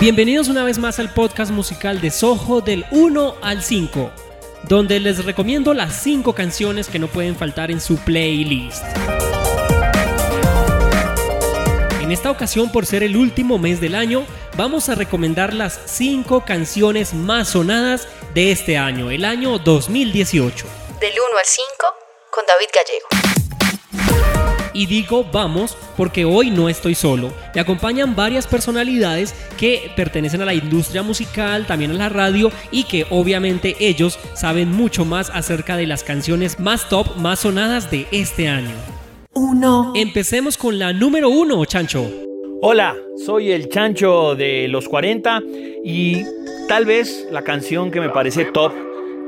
Bienvenidos una vez más al podcast musical de Soho del 1 al 5, donde les recomiendo las 5 canciones que no pueden faltar en su playlist. En esta ocasión, por ser el último mes del año, vamos a recomendar las 5 canciones más sonadas de este año, el año 2018. Del 1 al 5, con David Gallego. Y digo vamos porque hoy no estoy solo. Me acompañan varias personalidades que pertenecen a la industria musical, también a la radio y que obviamente ellos saben mucho más acerca de las canciones más top, más sonadas de este año. Uno. Empecemos con la número uno, Chancho. Hola, soy el Chancho de los 40 y tal vez la canción que me parece top,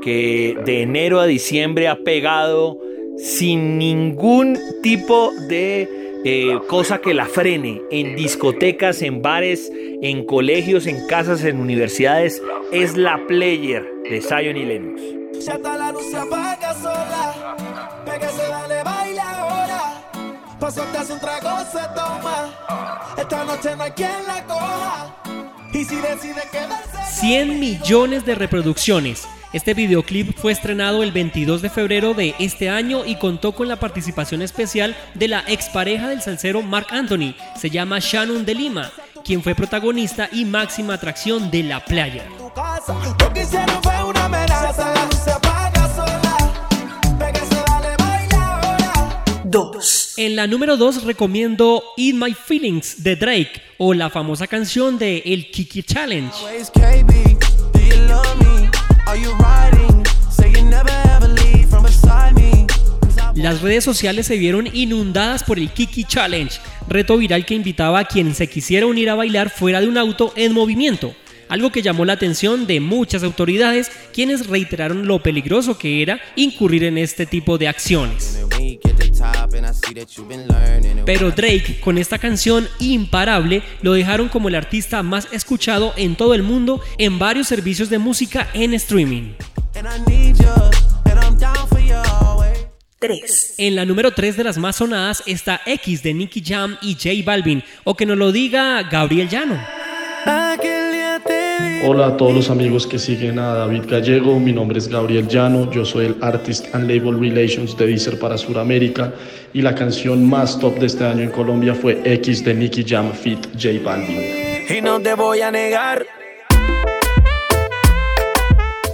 que de enero a diciembre ha pegado sin ningún tipo de eh, cosa que la frene en discotecas, en bares, en colegios, en casas, en universidades, es la player de Zion y Lennox. un trago se toma. Esta noche no hay quien la coja. Y si decide quedarse. 100 millones de reproducciones. Este videoclip fue estrenado el 22 de febrero de este año y contó con la participación especial de la expareja del salsero Mark Anthony, se llama Shannon de Lima, quien fue protagonista y máxima atracción de la playa. En la número 2 recomiendo Eat My Feelings de Drake o la famosa canción de El Kiki Challenge. Las redes sociales se vieron inundadas por el Kiki Challenge, reto viral que invitaba a quien se quisiera unir a bailar fuera de un auto en movimiento, algo que llamó la atención de muchas autoridades quienes reiteraron lo peligroso que era incurrir en este tipo de acciones. Pero Drake, con esta canción imparable, lo dejaron como el artista más escuchado en todo el mundo en varios servicios de música en streaming. 3. En la número 3 de las más sonadas está X de Nicky Jam y J Balvin, o que nos lo diga Gabriel Llano. Hola a todos los amigos que siguen a David Gallego, mi nombre es Gabriel Llano, yo soy el Artist and Label Relations de Deezer para Sudamérica y la canción más top de este año en Colombia fue X de Nicky Jam Fit J Balvin. Y no te voy a negar.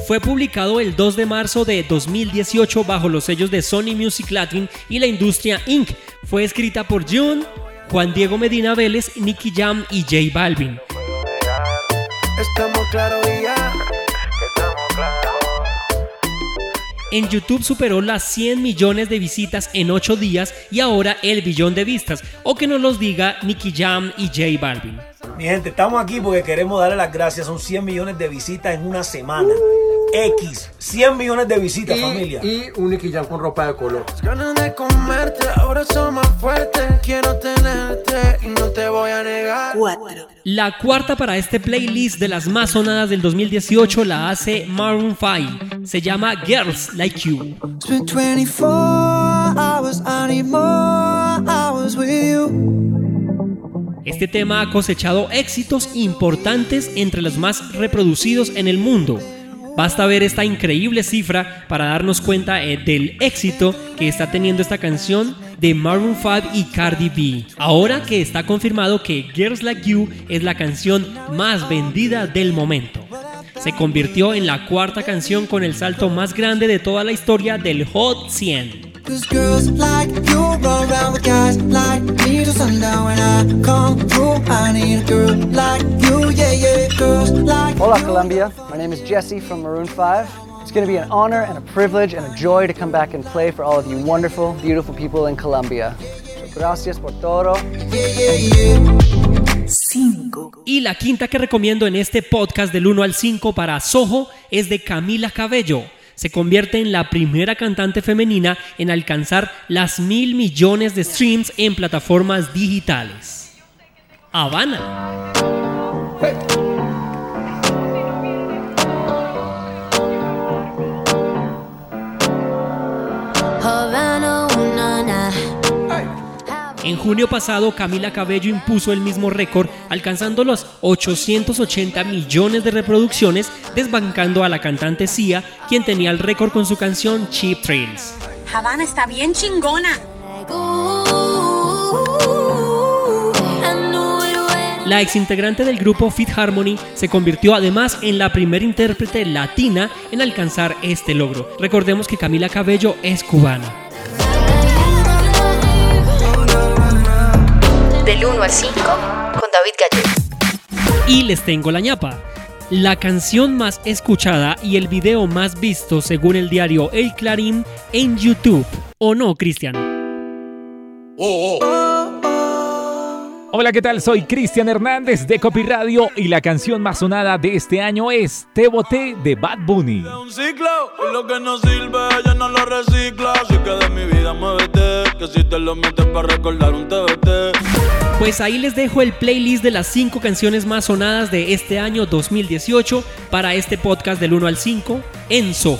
Fue publicado el 2 de marzo de 2018 bajo los sellos de Sony Music Latin y la industria Inc. Fue escrita por June, Juan Diego Medina Vélez, Nicky Jam y J Balvin. En YouTube superó las 100 millones de visitas en 8 días y ahora el billón de vistas, o que nos los diga Nicky Jam y J Balvin. Mi gente, estamos aquí porque queremos darle las gracias. Son 100 millones de visitas en una semana. X, 100 millones de visitas, y, familia. Y un Nicky Jam con ropa de color. Ganas de comerte, ahora son más fuertes. Quiero tenerte y no te voy a negar. 4. La cuarta para este playlist de las más sonadas del 2018 la hace Maroon 5. Se llama Girls Like You. It's been 24 hours, I need more hours with you. Este tema ha cosechado éxitos importantes entre los más reproducidos en el mundo. Basta ver esta increíble cifra para darnos cuenta eh, del éxito que está teniendo esta canción de Maroon 5 y Cardi B. Ahora que está confirmado que Girls Like You es la canción más vendida del momento. Se convirtió en la cuarta canción con el salto más grande de toda la historia del Hot 100. Cause girls like you run around with guys like me till sundown when I come through. I need a girl like Hola, Colombia. My name is Jesse from Maroon 5. It's going to be an honor and a privilege and a joy to come back and play for all of you wonderful, beautiful people in Colombia. Gracias por todo. 5. Y la quinta que recomiendo en este podcast del 1 al 5 para Soho es de Camila Cabello. Se convierte en la primera cantante femenina en alcanzar las mil millones de streams en plataformas digitales. Habana. En junio pasado, Camila Cabello impuso el mismo récord, alcanzando los 880 millones de reproducciones, desbancando a la cantante Sia, quien tenía el récord con su canción Cheap Trails. Habana está bien chingona. La exintegrante del grupo Fit Harmony se convirtió además en la primera intérprete latina en alcanzar este logro. Recordemos que Camila Cabello es cubana. Del 1 al 5 con David Gallego. Y les tengo la ñapa. La canción más escuchada y el video más visto según el diario El Clarín en YouTube. ¿O no, Cristian? Hola, ¿qué tal? Soy Cristian Hernández de Copy Radio y la canción más sonada de este año es Te Boté de Bad Bunny. Un ciclo, y lo que no sirve, ya no lo recicla. Así que de mi vida muévete, que si te lo metes para recordar un TBT. Pues ahí les dejo el playlist de las 5 canciones más sonadas de este año 2018 para este podcast del 1 al 5 en Soho.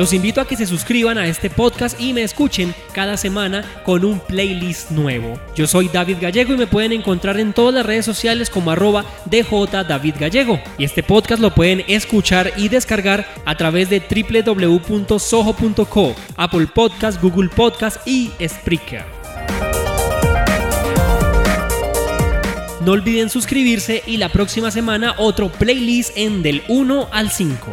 Los invito a que se suscriban a este podcast y me escuchen cada semana con un playlist nuevo. Yo soy David Gallego y me pueden encontrar en todas las redes sociales como arroba DJ David Gallego. Y este podcast lo pueden escuchar y descargar a través de www.soho.co, Apple Podcast, Google Podcast y Spreaker. No olviden suscribirse y la próxima semana otro playlist en del 1 al 5.